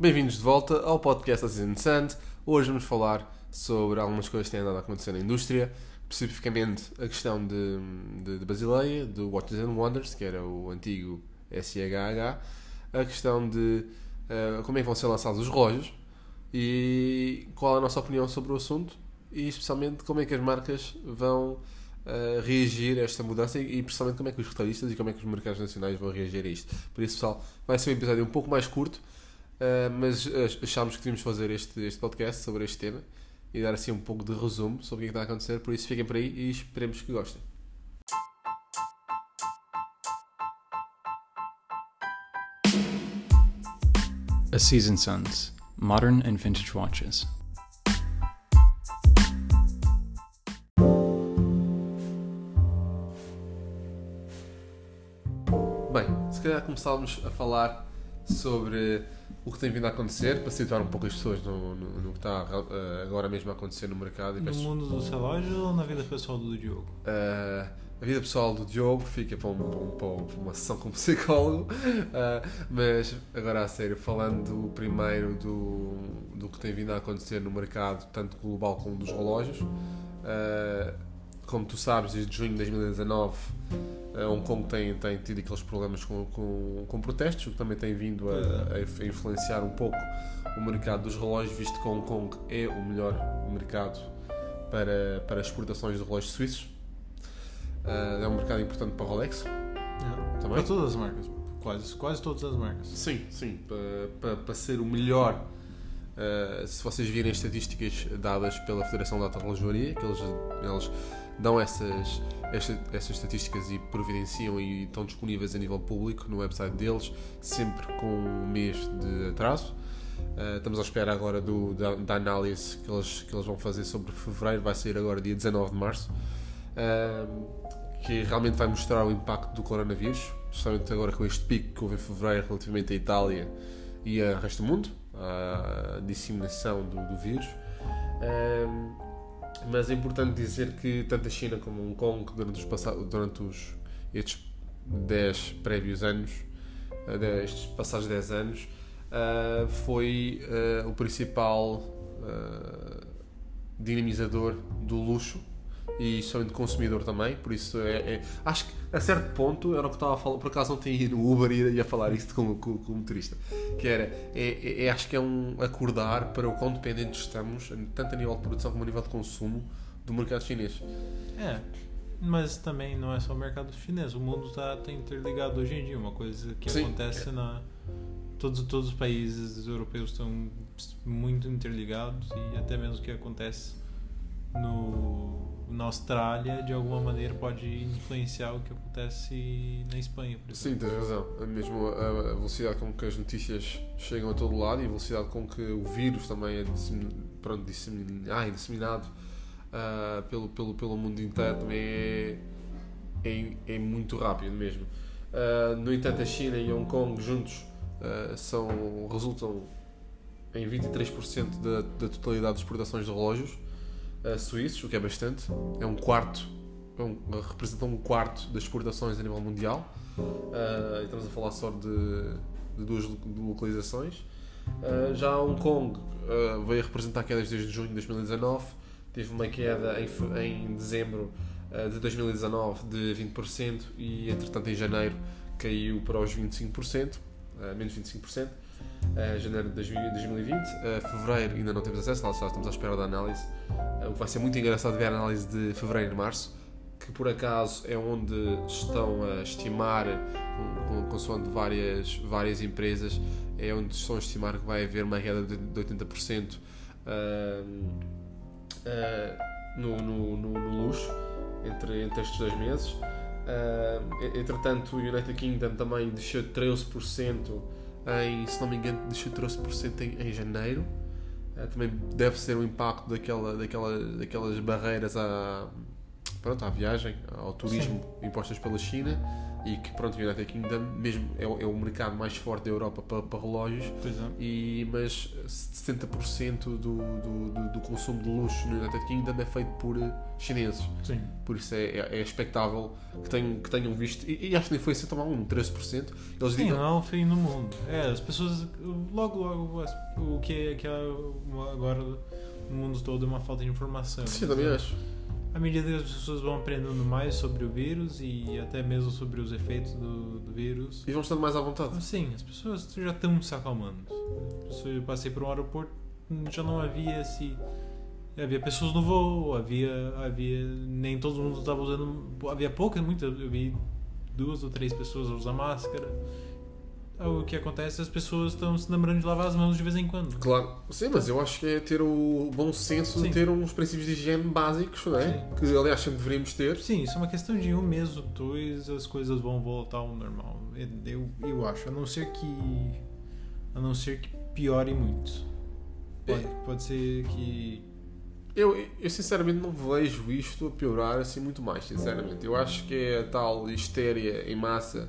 Bem-vindos de volta ao podcast da Season Sand. Hoje vamos falar sobre algumas coisas que têm andado a acontecer na indústria, especificamente a questão de, de, de Basileia, do Watches and Wonders, que era o antigo SHH, a questão de uh, como é que vão ser lançados os relógios e qual a nossa opinião sobre o assunto e especialmente como é que as marcas vão uh, reagir a esta mudança e, e principalmente como é que os retalhistas e como é que os mercados nacionais vão reagir a isto. Por isso, pessoal, vai ser um episódio um pouco mais curto, uh, mas achámos que devíamos fazer este, este podcast sobre este tema e dar assim um pouco de resumo sobre o que está a acontecer. Por isso, fiquem por aí e esperemos que gostem. A Season Sons Modern and Vintage Watches. Bem, se calhar começávamos a falar sobre o que tem vindo a acontecer, para situar um pouco as pessoas no, no, no que está uh, agora mesmo a acontecer no mercado. No mundo dos relógios ou na vida pessoal do Diogo? Uh, a vida pessoal do Diogo fica para, um, para, um, para uma sessão com psicólogo, uh, mas agora a sério, falando primeiro do, do que tem vindo a acontecer no mercado, tanto global como dos relógios. como tu sabes, desde junho de 2019 Hong Kong tem, tem tido aqueles problemas com, com, com protestos, o que também tem vindo a, a, influenciar um pouco o mercado dos relógios, visto que Hong Kong é o melhor mercado para, para exportações de relógios suíços. Uh, é um mercado importante para a Rolex. É. Também? Para todas as marcas, quase, quase todas as marcas. Sim, sim, para, para, para ser o melhor. Uh, se vocês virem estatísticas dadas pela Federação da Alta Relojoaria, que eles, eles dão essas, essas, estatísticas e providenciam e estão disponíveis a nível público no website deles, sempre com um mês de atraso. Uh, estamos à espera agora do, da, da, análise que eles, que eles vão fazer sobre fevereiro, vai sair agora dia 19 de março, uh, que realmente vai mostrar o impacto do coronavírus, especialmente agora com este pico que houve em fevereiro relativamente à Itália e ao resto do mundo, a disseminação do, do vírus. Uh, mas é importante dizer que tanto a China como Hong Kong, durante os, passados, durante os estes 10 prévios anos, uh, estes passados 10 anos, uh, foi uh, o principal dinamizador do luxo e somente consumidor também, por isso é, é, acho que a certo ponto era o que estava a falar, por acaso não tenho ido no Uber e ia falar isto com, com, com o motorista, que era, é, é, é, acho que é um acordar para o quão dependentes estamos, tanto a nível de produção como a nível de consumo, do mercado chinês. É, mas também não é só o mercado chinês, o mundo está tá interligado hoje em dia, uma coisa que Sim, acontece é. na... Todos, todos os países europeus estão muito interligados e até mesmo o que acontece no na Austrália de alguma maneira pode influenciar o que acontece na Espanha. Por Sim, tens razão. É mesmo a, velocidade com que as notícias chegam a todo lado e a velocidade com que o vírus também é disseminado, pronto, disseminado, ah, disseminado uh, pelo, pelo, pelo mundo inteiro também é, é, é muito rápido mesmo. Uh, no entanto, a China e Hong Kong juntos uh, são, resultam em 23% da, da totalidade das exportações de relógios suíços, o que é bastante. É um quarto, é um, representa um quarto das exportações a nível mundial. Uh, estamos a falar só de, de duas localizações. Uh, já Hong Kong uh, veio a representar quedas desde junho de 2019. Teve uma queda em, em dezembro de 2019 de 20% e, entretanto, em janeiro caiu para os 25%, menos 25%. Uh, janeiro de 2020, uh, fevereiro ainda não temos acesso, lá estamos à espera da análise o que vai ser muito engraçado ver a análise de fevereiro e março, que por acaso é onde estão a estimar, com, consoante várias, várias empresas, é onde estão a estimar que vai haver uma queda de, de 80% uh, uh, no, no, no, no, luxo entre, entre estes dois meses. Uh, entretanto, o United Kingdom também desceu 13% em, se não me engano, desceu 13% em, em janeiro. Eh, também deve ser o impacto daquela, daquela, daquelas barreiras à, pronto, à viagem, ao turismo impostas pela China e que pronto, o United Kingdom mesmo é, o- é o mercado mais forte da Europa para, para relógios Pois é. e, mas 70% do, do, do, do consumo de luxo no United Kingdom é feito por eh, chineses. Sim. Por isso é, é, é expectável que tenham, que tenham visto, e, e acho que nem foi assim tão mal, um 13%. Eles Sim, digam, não é fim no mundo. É, as pessoas. Logo, logo, o que é que é agora no mundo todo é uma falta de informação. sim, também acho. À medida que as pessoas vão aprendendo mais sobre o vírus e até mesmo sobre os efeitos do, do vírus. E vão estando mais à vontade. Sim, as pessoas já estão se acalmando. Eu passei por um aeroporto, já não havia se. Havia pessoas no voo, havia. havia nem todo mundo estava usando. Havia poucas, muitas. Eu vi duas ou três pessoas a usar máscara. O que acontece, as pessoas estão se lembrando de lavar as mãos de vez em quando. Claro, sim, mas eu acho que é ter o bom senso Sim. de ter uns princípios de higiene básicos, não é? Sim. Que aliás sempre deveríamos ter. Sim, isso é uma questão de um mês ou dois, as coisas vão voltar ao normal. Eu, eu acho, a não ser que. A não ser que piore muito. Pode, pode ser que. Eu, eu sinceramente não vejo isto a piorar assim muito mais, sinceramente. Eu acho que é a tal histéria em massa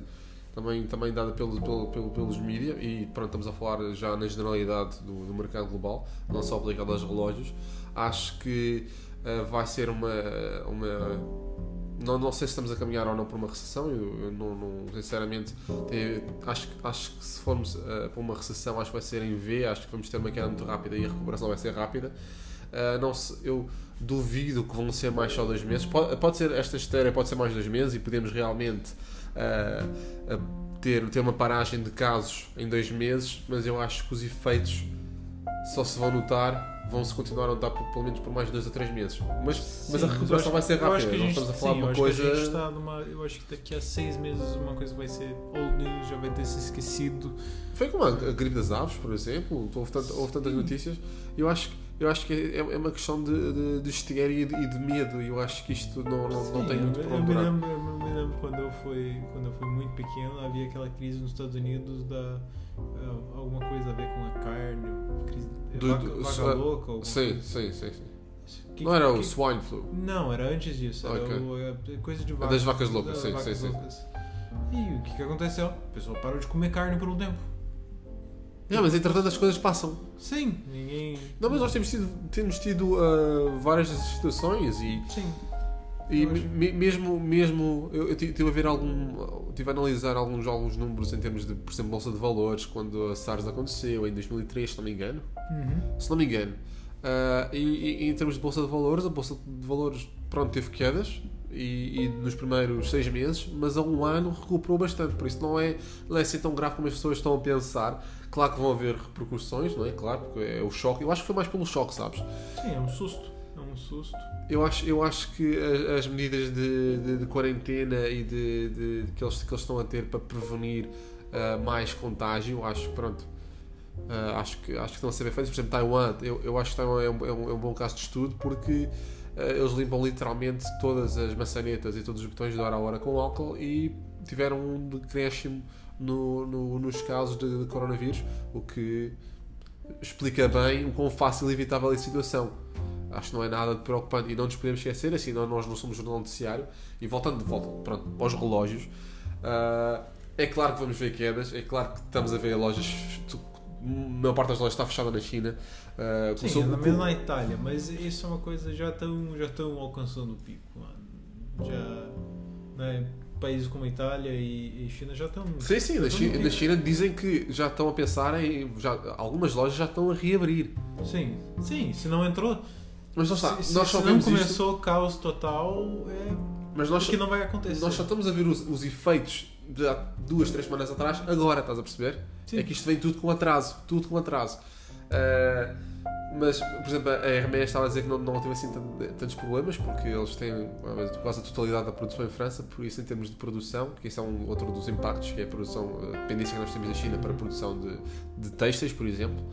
também, também dada pelo, pelo, pelo- pelos mídias e pronto, estamos a falar já na generalidade do, do mercado global, não só aplicado aos relógios. Acho que ah, vai ser uma. uma não, não sei se estamos a caminhar ou não para uma recessão, eu, eu não, não- sinceramente te- acho, acho que se formos ah, para uma recessão acho que vai ser em V, acho que vamos ter uma queda muito rápida e a recuperação vai ser rápida. Uh, não se- eu duvido que vão ser mais só dois meses. Pode, pode ser esta história, pode ser mais dois meses e podemos realmente uh, ter, ter uma paragem de casos em dois meses, mas eu acho que os efeitos só se vão notar, vão se continuar a notar por, pelo menos por mais dois a três meses. Mas, mas Sim, a eu recuperação acho- vai ser rápida. que a Nós gente- estamos a falar sim, uma a coisa. gente numa, eu acho que daqui a seis meses uma coisa vai ser old news, já vai ter se esquecido. Foi como a, a gripe das aves, por exemplo. Houve, tanto- houve tantas Sim. notícias. Eu acho, que- eu acho que é, é uma questão de, de, de histeria e de, e de medo. E eu acho que isto não, não, não tem muito para onde. Lembro, quando eu fui quando eu fui muito pequeno havia aquela crise nos Estados Unidos da eh, alguma coisa a ver com a carne, crise, Do- vaca, do- vaca só- louca. Sim, sim, sim. sim. Que- não era o que- swine flu. Não, era antes disso. Era Ok. o, a coisa de É vacas. das vacas loucas, das sim, vacas sim, sim. loucas. E o que, que aconteceu? O pessoal parou de comer carne por um tempo. É, mas entretanto as coisas passam. Sim, ninguém. Não, mas nós temos tido, temos tido ah, várias situações e, Sim. E me- mesmo, mesmo eu, eu tive a ver algum. Tive a analisar alguns, alguns números em termos de, por exemplo, Bolsa de Valores, quando a SARS aconteceu, em 2003, se não me engano. Uhum. se não me engano. E, e- e em termos de bolsa de valores, a bolsa de valores pronto, teve quedas e, e nos primeiros seis meses, mas a um ano recuperou bastante. Por isso não é, não é assim tão grave como as pessoas estão a pensar. Claro que vão haver repercussões, não é? Claro, porque é o choque. Eu acho que foi mais pelo choque, sabes? Sim, é um susto. É um susto. Eu acho, eu acho que as, as medidas de, de- de quarentena e de, de- que, eles, que eles estão a ter para prevenir ah, mais contágio, acho que pronto. ah, acho, que, acho que estão a ser bem feitos. Por exemplo, Taiwan, eu, eu acho que Taiwan é um, é um, é um bom caso de estudo porque ah, eles limpam literalmente todas as maçanetas e todos os botões de hora a hora com álcool e tiveram um decréscimo no, no- nos casos de, de coronavírus, o que explica bem o quão fácil e evitável é a situação. Acho que não é nada de preocupante e não nos podemos esquecer, assim, não, nós não somos jornal noticiário. E voltando de volta pronto, aos relógios, ah, é claro que vamos ver quedas, é claro que estamos a ver lojas. A maior parte das lojas está fechada na China. ah, Sim, começou- mesmo na Itália, mas isso é uma coisa já estão já estão alcançando o pico, mano. Já né, países como a Itália e, e China já estão Sim, sim, na China, na. China dizem que já estão a pensar em. Já, algumas lojas já estão a reabrir. Sim, sim, se não entrou, Mas não está, se, se- nós só se não isto. começou o caos total, é Mas nós, porque não vai acontecer. nós só estamos a ver os, os efeitos de há duas, três semanas atrás, agora, estás a perceber? Sim. É que isto vem tudo com atraso, tudo com atraso. Ah, mas, por exemplo, a Hermès estava a dizer que não, não teve assim tant- tantos problemas, porque eles têm quase a totalidade da produção em França, por isso, em termos de produção, que isso é um outro dos impactos, que é a produção, a dependência que nós temos da China para a produção de, de têxteis, por exemplo.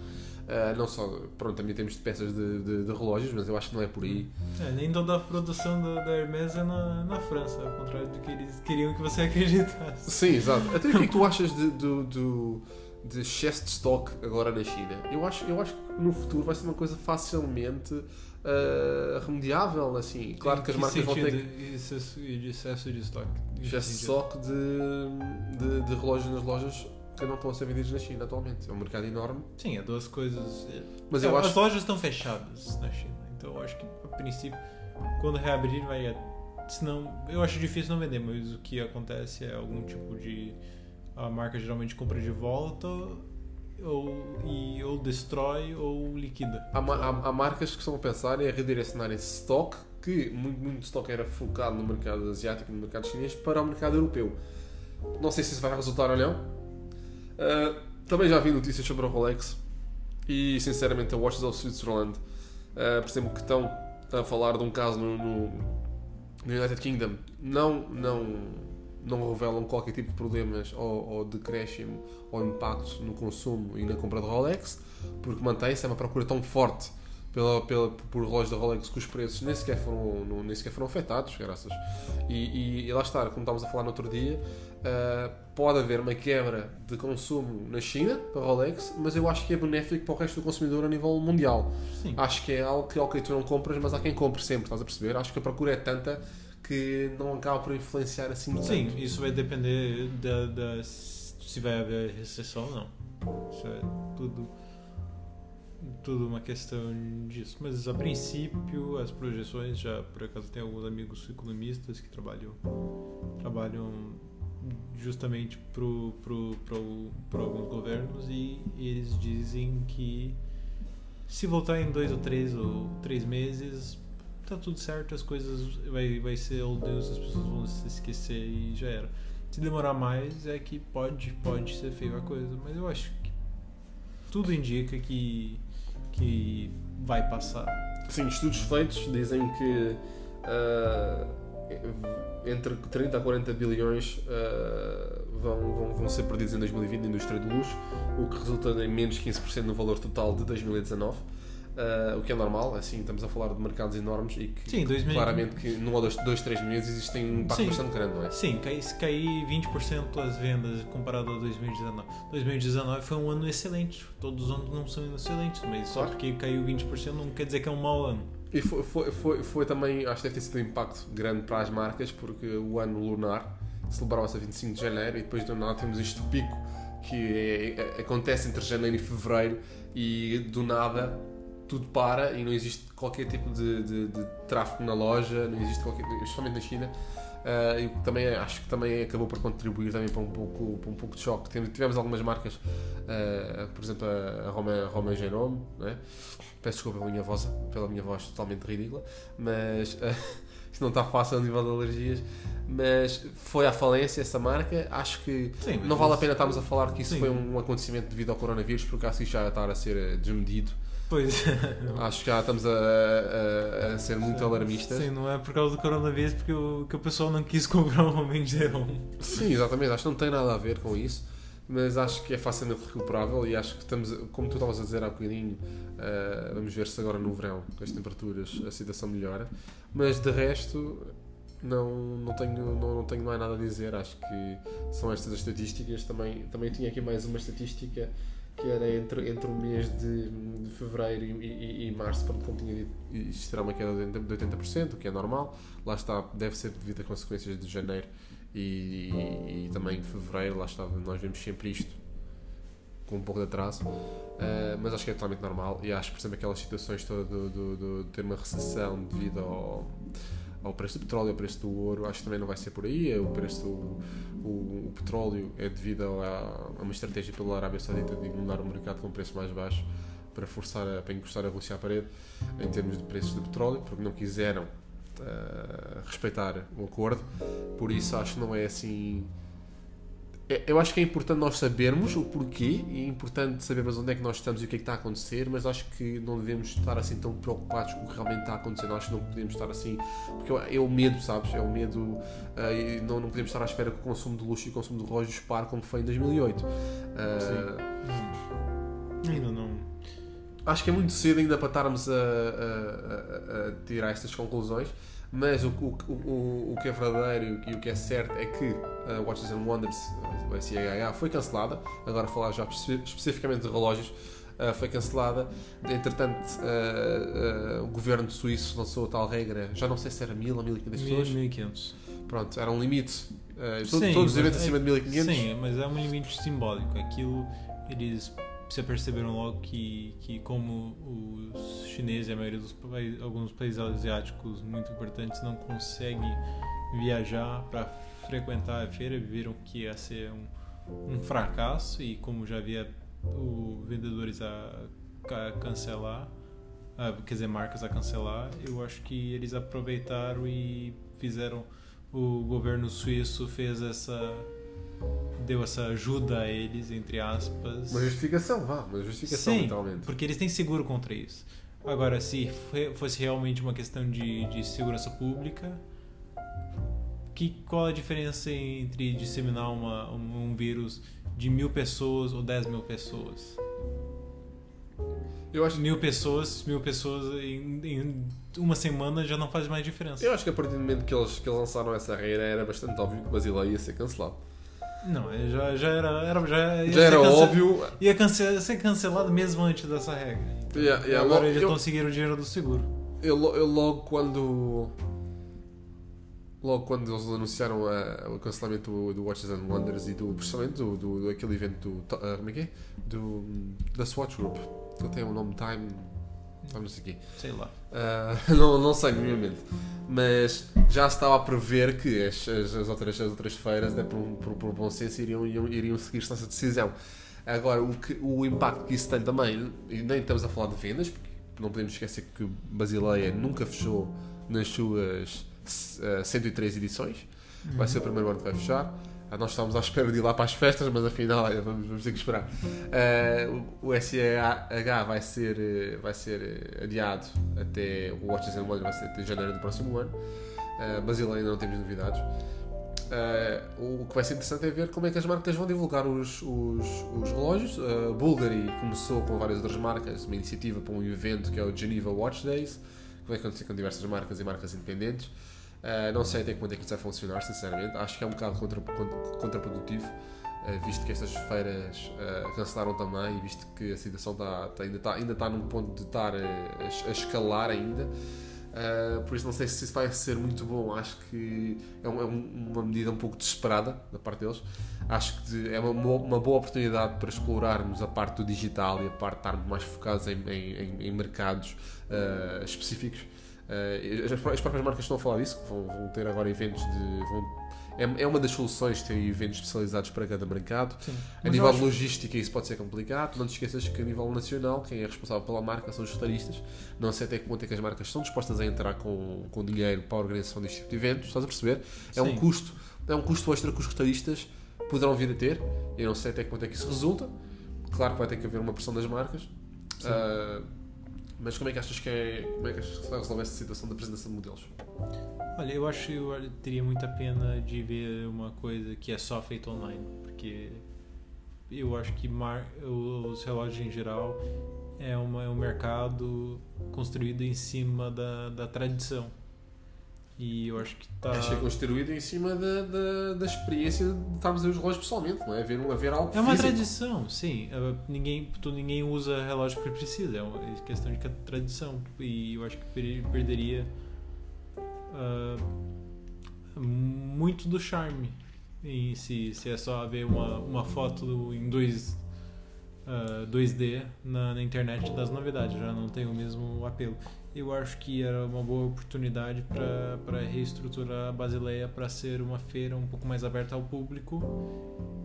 Ah, não só, pronto, também temos de peças de, de- de relógios, mas eu acho que não é por aí. É, nem toda a produção da, da Hermes é na, na França, ao contrário do que eles queriam que você acreditasse. Sim, exato. Até o que é que tu achas de- do, do, de excesso de stock agora na China. Eu acho, eu acho que no futuro vai ser uma coisa facilmente uh, remediável. Assim. Claro que as marcas vão ter. De excesso, de stock. Excesso de stock de, de, de relógios nas lojas que não estão a ser vendidos na China atualmente. É um mercado enorme. Sim, é duas coisas. Mas é, eu as acho... lojas estão fechadas na China, então eu acho que a princípio, quando reabrir, vai. Senão, eu acho difícil não vender, mas o que acontece é algum tipo de. A marca geralmente compra de volta ou, e, ou destrói ou liquida. Há, há, há marcas que estão a pensar em redirecionar esse stock, que muito, muito stock era focado no mercado asiático no mercado chinês, para o mercado europeu. Não sei se isso vai resultar ou não. Uh, também já vi notícias sobre a Rolex e, sinceramente, a Watches of Switzerland, uh, exemplo, que estão a falar de um caso no, no, no United Kingdom, não, não não revelam qualquer tipo de problemas ou, ou decréscimo ou impacto no consumo e na compra de Rolex, porque mantém-se é uma procura tão forte pela, pela, por relógios da Rolex que os preços nem sequer foram, não, nem sequer foram afetados, graças. E, e, e, lá está, como estávamos a falar no outro dia, uh, pode haver uma quebra de consumo na China para Rolex, mas eu acho que é benéfico para o resto do consumidor a nível mundial. Sim. Acho que é algo que, ok, tu não compras, mas há quem compre sempre, estás a perceber? Acho que a procura é tanta que não acaba por influenciar assim tanto. Sim, isso vai depender da, da, se vai haver recessão ou não. Isso é tudo, tudo uma questão disso. Mas a princípio, as projeções, já por acaso tem alguns amigos economistas que trabalham, trabalham justamente para pro, pro, pro alguns governos e eles dizem que se voltar em dois ou três ou três meses tá tudo certo, as coisas vai, vai ser oh Deus, as pessoas vão se esquecer e já era. Se demorar mais é que pode, pode ser feio a coisa, mas eu acho que tudo indica que, que vai passar. Sim, estudos feitos dizem que uh, entre 30 a 40 bilhões uh, vão, vão, vão ser perdidos em 2020 na indústria do luxo, o que resulta em menos 15% no valor total de 2019. Uh, o que é normal, assim, estamos a falar de mercados enormes e que Sim, claramente que num ou dois, dois três meses existem um impacto Sim. bastante grande, não é? Sim, se cair 20% as vendas comparado a 2019. 2019 foi um ano excelente, todos os anos não são excelentes, mas claro. só porque caiu 20% não quer dizer que é um mau ano. E foi, foi, foi, foi também, acho que deve ter sido um impacto grande para as marcas, porque o ano lunar celebrava-se a 25 de janeiro e depois do nada temos este pico que é, é, acontece entre janeiro e fevereiro e do nada tudo para e não existe qualquer tipo de, de, de tráfego na loja, não existe qualquer, especialmente na China. Uh, eu também acho que também acabou por contribuir também para um pouco, para um pouco de choque. Tivemos algumas marcas, uh, por exemplo a Roma, Roma Genome, né? peço desculpa pela minha voz, pela minha voz totalmente ridícula, mas uh, isto não está fácil a nível de alergias. Mas foi à falência essa marca. Acho que sim, não vale a pena estarmos a falar que isso sim. foi um acontecimento devido ao coronavírus, porque acho que isso já está a ser desmedido. Pois. Acho que já estamos a, a, a, ser muito alarmistas. Sim, não é por causa do coronavírus porque o, que o pessoal não quis comprar um homem de Sim, exatamente. Acho que não tem nada a ver com isso. Mas acho que é facilmente recuperável e acho que estamos, como tu estavas a dizer há bocadinho, uh, vamos ver se agora no verão, com as temperaturas, a situação melhora. Mas de resto, não, não, tenho, não, não tenho mais nada a dizer. Acho que são estas as estatísticas. Também, também tinha aqui mais uma estatística que era entre, entre o mês de, de fevereiro e, e, e março, pronto, como tinha dito, isto será uma queda de 80%, o que é normal. Lá está, deve ser devido a consequências de janeiro e, e, e também de fevereiro. Lá está, nós vemos sempre isto com um pouco de atraso, uh, mas acho que é totalmente normal. E acho, por exemplo, aquelas situações todas de ter uma recessão devido ao ao preço do petróleo, ao preço do ouro, acho que também não vai ser por aí. O preço do o, o petróleo é devido a, a, uma estratégia pela Arábia Saudita de inundar o mercado com um preço mais baixo para forçar a, para encostar a Rússia à parede em termos de preços do petróleo, porque não quiseram uh, respeitar o acordo. Por isso acho que não é assim eu acho que é importante nós sabermos o porquê e é importante sabermos onde é que nós estamos e o que é que está a acontecer, mas acho que não devemos estar assim tão preocupados com o que realmente está a acontecer. Nós acho que não podemos estar assim, porque é o medo, sabes? É o medo, uh, e não, não podemos estar à espera que o consumo de luxo e o consumo de relógios pare como foi em 2008. Uh, Sim. Ainda não. Acho que é muito cedo ainda para estarmos a, a, a, a tirar estas conclusões Mas o, o, o, o que é verdadeiro e o que é certo é que uh, Watches and Wonders, o SIHH, foi cancelada. Agora, falar já especificamente de relógios, uh, foi cancelada. Entretanto, uh, uh, o governo suíço lançou a tal regra, já não sei se era 1000 ou 1500 pessoas. 1500. Pronto, era um limite. Sim, todos os eventos é, acima de 1500. Sim, mas é um limite simbólico. Aquilo, eles se perceberam logo que, que como os chineses e a maioria dos países, alguns países asiáticos muito importantes não conseguem viajar para frequentar a feira, viram que ia ser um, um fracasso e como já havia o vendedores a, a cancelar, a, quer dizer, marcas a cancelar, eu acho que eles aproveitaram e fizeram o governo suíço fez essa deu essa ajuda a eles, entre aspas. Uma justificação, vá, uma justificação Sim, porque eles têm seguro contra isso. Agora, se fosse realmente uma questão de, de segurança pública, que, qual a diferença entre disseminar uma, um, um vírus de mil pessoas ou dez mil pessoas? Eu acho mil pessoas, mil pessoas em, em, uma semana já não faz mais diferença. Eu acho que a partir do momento que eles, que lançaram essa regra era bastante óbvio que o Basileia ia ser cancelado. Não, é, já, já era, era já, já era óbvio. Ia ser cancelado mesmo antes dessa regra. Então, yeah, yeah, agora eles eu, conseguiram o dinheiro do seguro. Eu, eu logo quando. Logo quando eles anunciaram o cancelamento do, do, Watches and Wonders e do principalmente do, do, do aquele evento do. Uh, como é que é? Do, da Swatch Group. Que tem o nome Time não sei aqui. Sei lá. Uh, não, não sei, minimamente. Mas já se estava a prever que as, as, as outras, as outras feiras, né, por, por, por bom senso, iriam, iriam, iriam seguir-se nessa decisão. Agora, o, que, o impacto que isso tem também, e nem estamos a falar de vendas, porque não podemos esquecer que Basileia nunca fechou nas suas uh, ah, 103 edições. Vai ser o primeiro ano que vai fechar. Ah, nós estávamos à espera de ir lá para as festas, mas afinal vamos, vamos ter que esperar. Uh, o, o SEH vai ser, vai ser adiado até o Watches and Wonders vai ser até janeiro do próximo ano. Uh, Basileia ainda não temos novidades. Uh, o que vai ser interessante é ver como é que as marcas vão divulgar os, os, os relógios. Uh, Bulgari começou com várias outras marcas, uma iniciativa para um evento que é o Geneva Watch Days, que vai acontecer com diversas marcas e marcas independentes. Uh, não sei até quando é que isso vai funcionar, sinceramente. Acho que é um bocado contra, contraprodutivo, uh, visto que estas feiras uh, cancelaram também e visto que a situação tá, tá, ainda está ainda tá num ponto de estar a, a, escalar ainda. por isso não sei se isso vai ser muito bom. Acho que é, um, é uma medida um pouco desesperada da parte deles. Acho que é uma, uma boa oportunidade para explorarmos a parte do digital e a parte de estarmos mais focados em, em, em mercados específicos Uh, as, as, próprias marcas estão a falar disso, vão, vão ter agora eventos de. Vão, é, é, uma das soluções ter eventos especializados para cada mercado. Sim. A nível de logística, isso pode ser complicado. Não te esqueças que, a nível nacional, quem é responsável pela marca são os retalhistas. Não sei até que ponto é que as marcas estão dispostas a entrar com, com dinheiro para a organização deste tipo de eventos. Estás a perceber? É Sim. um custo, é um custo extra que os retalhistas poderão vir a ter. Eu não sei até que ponto é que isso resulta. Claro que vai ter que haver uma pressão das marcas. Uh, mas como é que achas que é. Como é que achas que se essa situação da apresentação de modelos? Olha, eu acho que eu teria muita pena de ver uma coisa que é só feita online, porque eu acho que mar, os relógios em geral é, uma, é um mercado construído em cima da, da tradição. E eu acho que está. Acho que é construído em cima da, da, da experiência de estarmos a ver os relógios pessoalmente, não é? Ver, ver algo É uma físico. tradição, sim. É, ninguém, tu, ninguém usa relógio porque precisa, é uma questão de tradição. E eu acho que perderia uh, muito do charme em se, se é só ver uma, uma foto em dois, uh, 2D na, na internet das novidades, já não tem o mesmo apelo eu acho que era uma boa oportunidade para reestruturar a Basileia para ser uma feira um pouco mais aberta ao público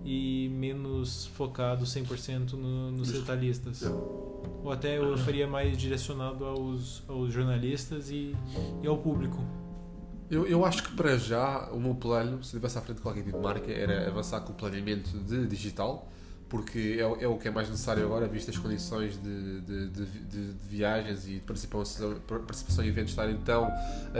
e menos focado 100% no, nos detalhistas. Ou até eu faria mais direcionado aos, aos jornalistas e, e ao público. Eu, eu acho que para já o meu plano, se estivesse à frente de qualquer tipo de marca, era avançar com o planeamento de digital porque é, é, o que é mais necessário agora, visto as condições de, de, de, de viagens e de participação, participação em eventos estarem tão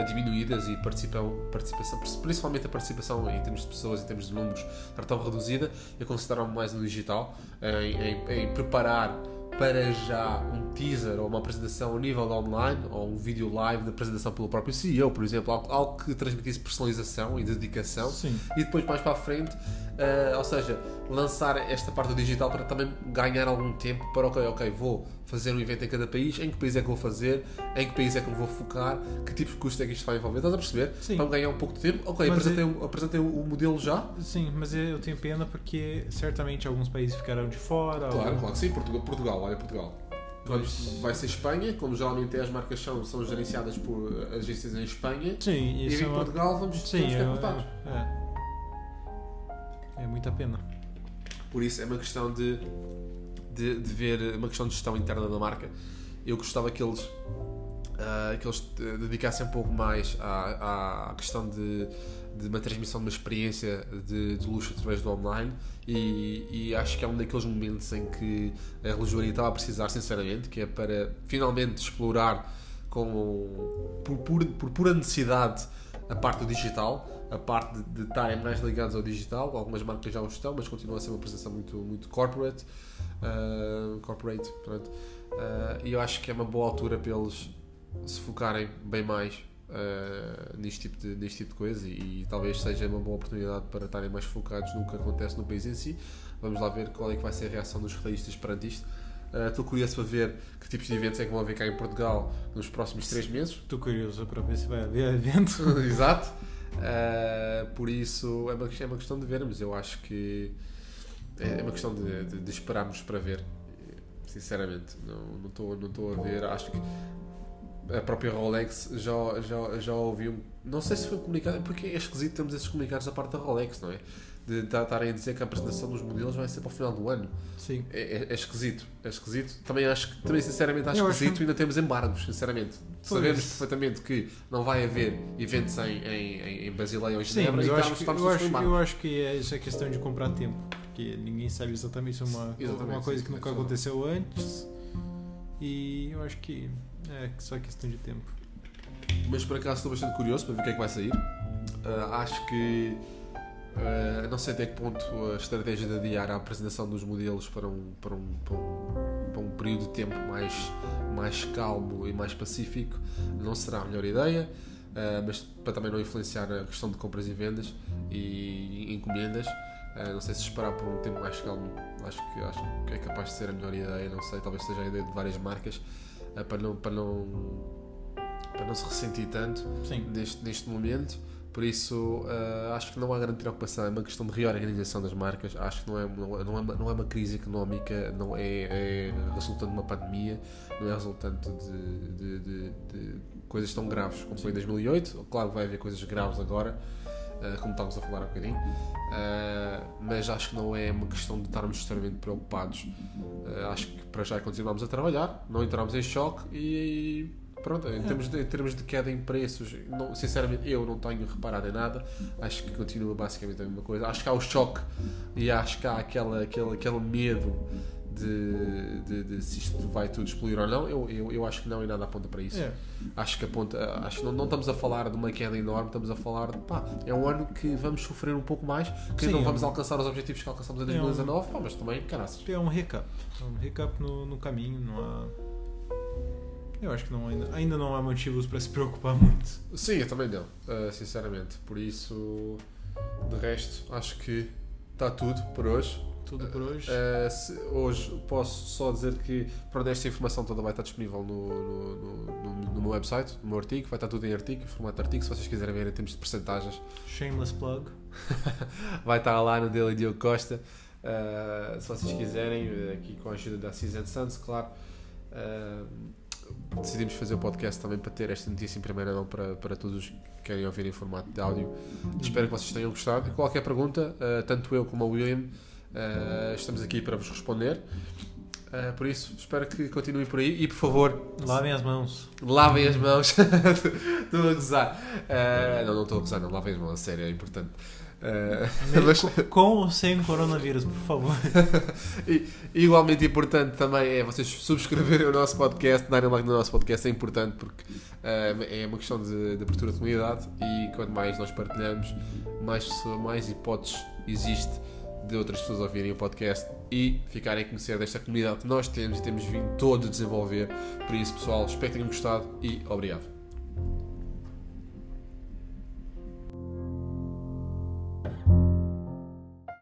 diminuídas e participação, participação, principalmente a participação em termos de pessoas, em termos de números, estar tão reduzida, eu considero mais no digital, em, em, em preparar para já um teaser ou uma apresentação a nível online ou um vídeo live de apresentação pelo próprio CEO, por exemplo, algo, algo que transmitisse personalização e dedicação Sim. e depois mais para a frente, uh, ou seja, lançar esta parte do digital para também ganhar algum tempo para, ok, ok, vou fazer um evento em cada país, em que país é que vou fazer, em que país é que me vou focar, que tipo de custo é que isto vai envolver, estás a perceber? Sim. Para ganhar um pouco de tempo, ok, Mas apresentei, é- um- apresentei o modelo já, Sim, mas eu tenho pena porque certamente alguns países ficarão de fora. Claro, ou- claro que sim. Portugal, Portugal olha Portugal. Vai ser Espanha, como geralmente as marcas são, são gerenciadas por agências em Espanha. Sim, E isso é em uma... Portugal vamos, Sim, vamos é, ficar cortados. é. É muita pena. Por isso é uma questão de, de, de ver, uma questão de gestão interna da marca. Eu gostava que eles, ah, que eles eh, dedicassem um pouco mais à, à questão de, de uma transmissão de uma experiência de, de luxo através do online e, e acho que é um daqueles momentos em que a relojoaria estava a precisar sinceramente, que é para finalmente explorar com, por, por, por pura necessidade a parte do digital, a parte de, de estarem mais ligados ao digital. Algumas marcas já o estão, mas continua a ser uma presença muito, muito corporate. uh, corporate, pronto. Uh, e eu acho que é uma boa altura para eles se focarem bem mais uh, neste, tipo de, neste tipo de coisa e, e talvez seja uma boa oportunidade para estarem mais focados no que acontece no país em si. Vamos lá ver qual é que vai ser a reação dos realistas perante isto. Uh, Estou curioso para ver que tipos de eventos é que vão haver cá em Portugal nos próximos três meses. Estou curioso para ver se vai haver evento. Exato. Uh, por isso é uma, é uma questão de vermos. Eu acho que é uma questão de, de, de esperarmos para ver. Sinceramente, não não estou não estou a ver. Acho que a própria Rolex já, já, já ouvi um. Não sei se foi comunicado, porque é esquisito termos esses comunicados da parte da Rolex, não é? De estarem a dizer que a apresentação dos modelos vai ser para o final do ano. Sim. É, é- é esquisito, é esquisito. Também acho que, também sinceramente acho Eu acho esquisito que- e ainda temos embargos, sinceramente. Pois. Sabemos perfeitamente que não vai haver eventos em, em, em, Basileia ou em Sim, Genebra mas e eu estamos, acho, que, estamos eu, acho, eu acho que é, isso é questão de comprar tempo. Porque ninguém sabe exatamente se é uma, Exatamente, uma coisa sim, que nunca aconteceu antes. E eu acho que é só questão de tempo. Mas por acaso estou bastante curioso para ver o que é que vai sair. Ah, acho que ah, não sei até que ponto a estratégia de adiar a apresentação dos modelos para um, para um, para um, para um período de tempo mais, mais calmo e mais pacífico não será a melhor ideia. ah, mas para também não influenciar a questão de compras e vendas e encomendas, ah, não sei se esperar por um tempo mais calmo, acho que, acho que é capaz de ser a melhor ideia. Não sei, talvez seja a ideia de várias marcas ah, para não, para não para não se ressentir tanto Sim. neste, neste momento. Por isso, ah, acho que não há grande preocupação. É uma questão de reorganização das marcas. Acho que não é, não é, não é, uma, não é uma crise económica, não é, é resultante de uma pandemia, não é resultante de, de, de- de coisas tão graves como foi em 2008. Claro que vai haver coisas graves agora, como estávamos a falar há bocadinho, Ah, mas acho que não é uma questão de estarmos extremamente preocupados. Ah, acho que para já continuamos a trabalhar, não entramos em choque e pronto, em termos de, em termos de queda em preços, não- sinceramente eu não tenho reparado em nada, acho que continua basicamente a mesma coisa. Acho que há o choque e acho que há aquela, aquele, aquele medo de, de, de se isto vai tudo explodir ou não. Eu, eu, eu acho que não e nada aponta para isso. É. Acho que aponta, acho que não, não estamos a falar de uma queda enorme, estamos a falar de pá, é um ano que vamos sofrer um pouco mais, que Sim, não é vamos um- alcançar os objetivos que alcançamos em é um- 2019, pá, mas também, caraças. É um recap. É um recap no, no caminho. Não há... Eu acho que não, ainda, ainda não há motivos para se preocupar muito. Sim, eu também não, uh, sinceramente. Por isso, de resto, acho que está tudo por hoje. Tudo por hoje. Uh, se- hoje posso só dizer que pronto, esta informação toda vai estar disponível no, no, no- no- meu website, no meu artigo, vai estar tudo em artigo, em formato de artigo, se vocês quiserem ver em termos de percentagens, Shameless plug. vai estar lá no Daily Diogo Costa. Uh, se vocês quiserem, aqui com a ajuda da Season Suns, claro. Uh, decidimos fazer o podcast também para ter esta notícia em primeira mão para, para todos os que querem ouvir em formato de áudio. Espero que vocês tenham gostado. Qualquer pergunta, tanto eu como o William, uh, estamos aqui para vos responder. Uh, por isso, espero que continuem por aí e, por favor, Lavem as mãos. lavem as mãos. Estou a gozar. Uh, não, não estou a gozar, não. Lavem as mãos, a sério, é importante. Uh, mas- Com, com ou sem coronavírus, por favor. E, igualmente importante também é vocês subscreverem o nosso podcast, darem like no nosso podcast, é importante porque ah, é uma questão de, de abertura de comunidade e quanto mais nós partilhamos, mais, pessoa- mais hipóteses existe de outras pessoas ouvirem o podcast e ficarem a conhecer desta comunidade que nós temos e temos vindo todo a desenvolver. Por isso, pessoal, espero que tenham gostado e obrigado.